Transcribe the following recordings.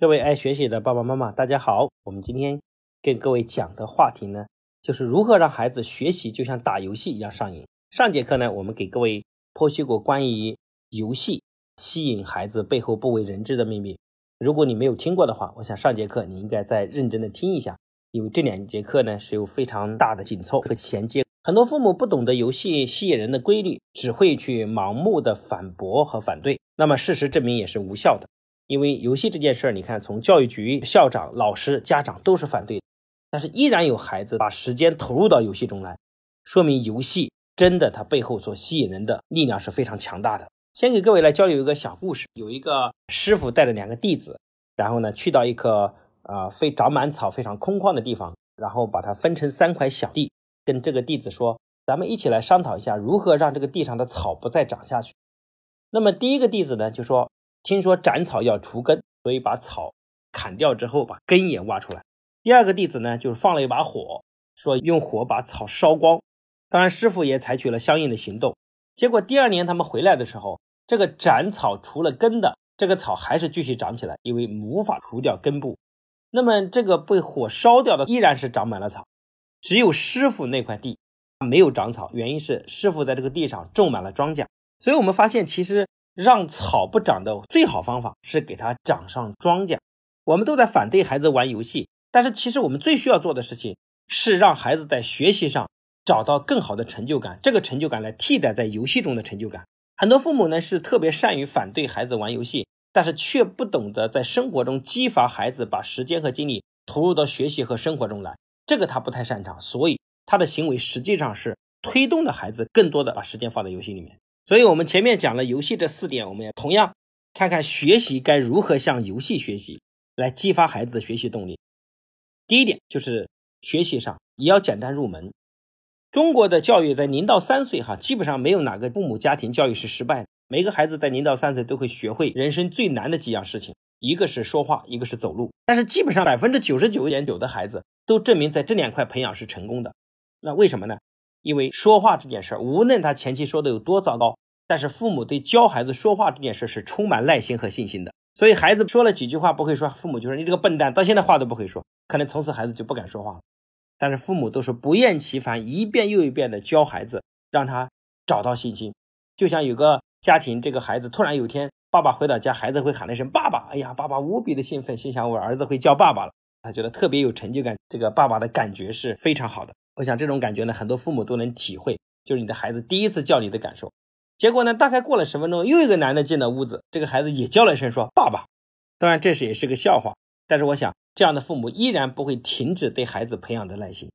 各位爱学习的爸爸妈妈，大家好。我们今天跟各位讲的话题呢，就是如何让孩子学习就像打游戏一样上瘾。上节课呢，我们给各位剖析过关于游戏吸引孩子背后不为人知的秘密。如果你没有听过的话，我想上节课你应该再认真的听一下，因为这两节课呢是有非常大的紧凑和衔接。很多父母不懂得游戏吸引人的规律，只会去盲目的反驳和反对，那么事实证明也是无效的。因为游戏这件事儿，你看，从教育局、校长、老师、家长都是反对，但是依然有孩子把时间投入到游戏中来，说明游戏真的它背后所吸引人的力量是非常强大的。先给各位来交流一个小故事：有一个师傅带着两个弟子，然后呢去到一棵啊非长满草、非常空旷的地方，然后把它分成三块小地，跟这个弟子说：“咱们一起来商讨一下，如何让这个地上的草不再长下去。”那么第一个弟子呢就说。听说斩草要除根，所以把草砍掉之后，把根也挖出来。第二个弟子呢，就是放了一把火，说用火把草烧光。当然，师傅也采取了相应的行动。结果第二年他们回来的时候，这个斩草除了根的这个草还是继续长起来，因为无法除掉根部。那么这个被火烧掉的依然是长满了草，只有师傅那块地没有长草，原因是师傅在这个地上种满了庄稼。所以我们发现，其实。让草不长的最好方法是给它长上庄稼。我们都在反对孩子玩游戏，但是其实我们最需要做的事情是让孩子在学习上找到更好的成就感，这个成就感来替代在游戏中的成就感。很多父母呢是特别善于反对孩子玩游戏，但是却不懂得在生活中激发孩子把时间和精力投入到学习和生活中来，这个他不太擅长，所以他的行为实际上是推动的孩子更多的把时间放在游戏里面。所以，我们前面讲了游戏这四点，我们也同样看看学习该如何向游戏学习，来激发孩子的学习动力。第一点就是学习上也要简单入门。中国的教育在零到三岁，哈，基本上没有哪个父母家庭教育是失败的。每个孩子在零到三岁都会学会人生最难的几样事情，一个是说话，一个是走路。但是基本上百分之九十九点九的孩子都证明在这两块培养是成功的。那为什么呢？因为说话这件事儿，无论他前期说的有多糟糕，但是父母对教孩子说话这件事是充满耐心和信心的。所以孩子说了几句话不会说，父母就说你这个笨蛋，到现在话都不会说，可能从此孩子就不敢说话了。但是父母都是不厌其烦，一遍又一遍的教孩子，让他找到信心。就像有个家庭，这个孩子突然有一天，爸爸回到家，孩子会喊了一声爸爸，哎呀，爸爸无比的兴奋，心想我儿子会叫爸爸了，他觉得特别有成就感，这个爸爸的感觉是非常好的。我想这种感觉呢，很多父母都能体会，就是你的孩子第一次叫你的感受。结果呢，大概过了十分钟，又一个男的进了屋子，这个孩子也叫了一声说：“爸爸。”当然这是也是个笑话，但是我想这样的父母依然不会停止对孩子培养的耐心。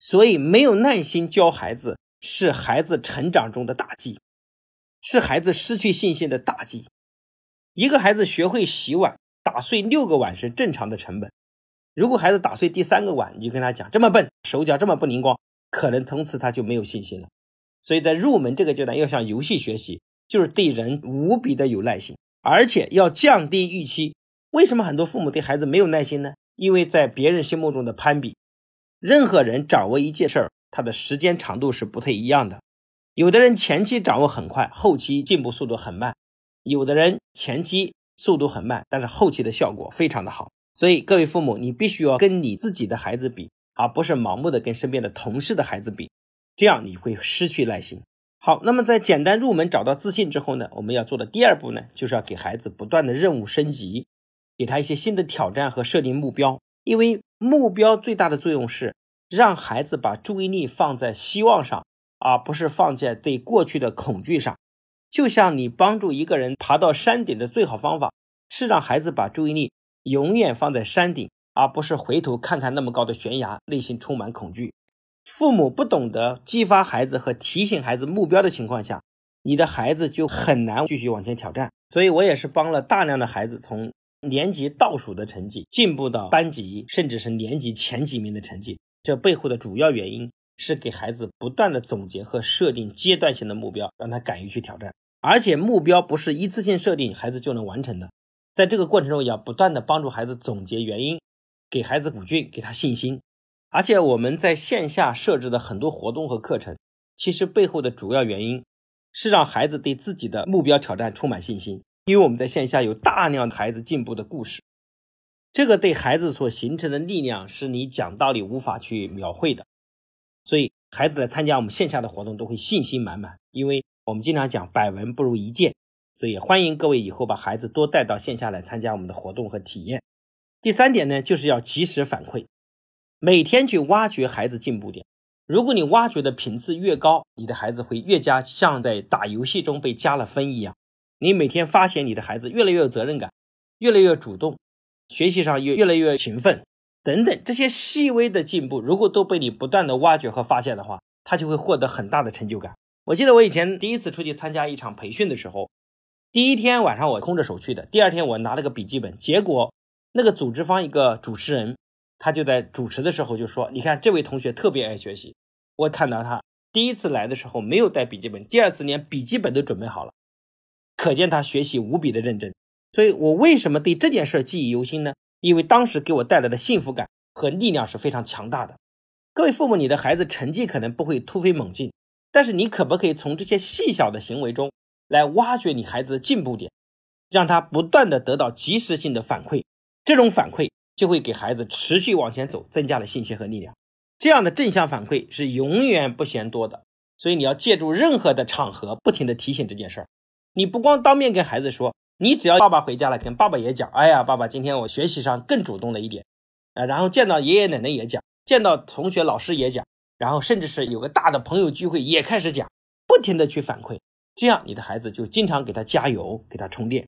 所以没有耐心教孩子是孩子成长中的大忌，是孩子失去信心的大忌。一个孩子学会洗碗，打碎六个碗是正常的成本。如果孩子打碎第三个碗，你就跟他讲这么笨，手脚这么不灵光，可能从此他就没有信心了。所以在入门这个阶段，要向游戏学习，就是对人无比的有耐心，而且要降低预期。为什么很多父母对孩子没有耐心呢？因为在别人心目中的攀比，任何人掌握一件事儿，他的时间长度是不太一样的。有的人前期掌握很快，后期进步速度很慢；有的人前期速度很慢，但是后期的效果非常的好。所以，各位父母，你必须要跟你自己的孩子比，而不是盲目的跟身边的同事的孩子比，这样你会失去耐心。好，那么在简单入门找到自信之后呢，我们要做的第二步呢，就是要给孩子不断的任务升级，给他一些新的挑战和设定目标。因为目标最大的作用是让孩子把注意力放在希望上，而不是放在对过去的恐惧上。就像你帮助一个人爬到山顶的最好方法，是让孩子把注意力。永远放在山顶，而不是回头看看那么高的悬崖，内心充满恐惧。父母不懂得激发孩子和提醒孩子目标的情况下，你的孩子就很难继续往前挑战。所以我也是帮了大量的孩子从年级倒数的成绩进步到班级，甚至是年级前几名的成绩。这背后的主要原因是给孩子不断的总结和设定阶段性的目标，让他敢于去挑战。而且目标不是一次性设定，孩子就能完成的。在这个过程中，要不断的帮助孩子总结原因，给孩子鼓劲，给他信心。而且我们在线下设置的很多活动和课程，其实背后的主要原因是让孩子对自己的目标挑战充满信心。因为我们在线下有大量的孩子进步的故事，这个对孩子所形成的力量是你讲道理无法去描绘的。所以孩子来参加我们线下的活动都会信心满满，因为我们经常讲百闻不如一见，所以欢迎各位以后把孩子多带到线下来参加我们的活动和体验。第三点呢，就是要及时反馈，每天去挖掘孩子进步点。如果你挖掘的频次越高，你的孩子会越加像在打游戏中被加了分一样。你每天发现你的孩子越来越有责任感，越来越主动，学习上越越来越勤奋，等等这些细微的进步，如果都被你不断的挖掘和发现的话，他就会获得很大的成就感。我记得我以前第一次出去参加一场培训的时候，第一天晚上我空着手去的，第二天我拿了个笔记本，结果那个组织方一个主持人，他就在主持的时候就说：“你看这位同学特别爱学习。”我看到他第一次来的时候没有带笔记本，第二次连笔记本都准备好了，可见他学习无比的认真。所以我为什么对这件事记忆犹新呢？因为当时给我带来的幸福感和力量是非常强大的。各位父母，你的孩子成绩可能不会突飞猛进，但是你可不可以从这些细小的行为中来挖掘你孩子的进步点，让他不断的得到及时性的反馈？这种反馈就会给孩子持续往前走增加了信心和力量。这样的正向反馈是永远不嫌多的，所以你要借助任何的场合，不停的提醒这件事儿。你不光当面跟孩子说，你只要爸爸回家了，跟爸爸也讲，哎呀，爸爸今天我学习上更主动了一点，啊，然后见到爷爷奶奶也讲，见到同学老师也讲，然后甚至是有个大的朋友聚会也开始讲，不停的去反馈，这样你的孩子就经常给他加油，给他充电。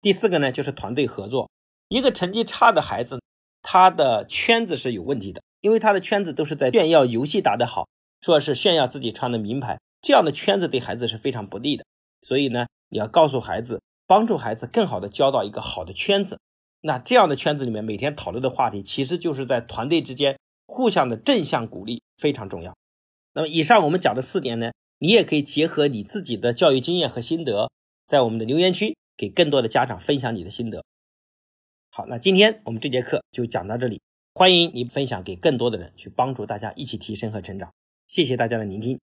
第四个呢，就是团队合作。一个成绩差的孩子，他的圈子是有问题的。因为他的圈子都是在炫耀游戏打得好，说是炫耀自己穿的名牌，这样的圈子对孩子是非常不利的。所以呢，你要告诉孩子，帮助孩子更好的交到一个好的圈子。那这样的圈子里面，每天讨论的话题，其实就是在团队之间互相的正向鼓励，非常重要。那么以上我们讲的四点呢，你也可以结合你自己的教育经验和心得，在我们的留言区给更多的家长分享你的心得。好，那今天我们这节课就讲到这里。欢迎你分享给更多的人，去帮助大家一起提升和成长。谢谢大家的聆听。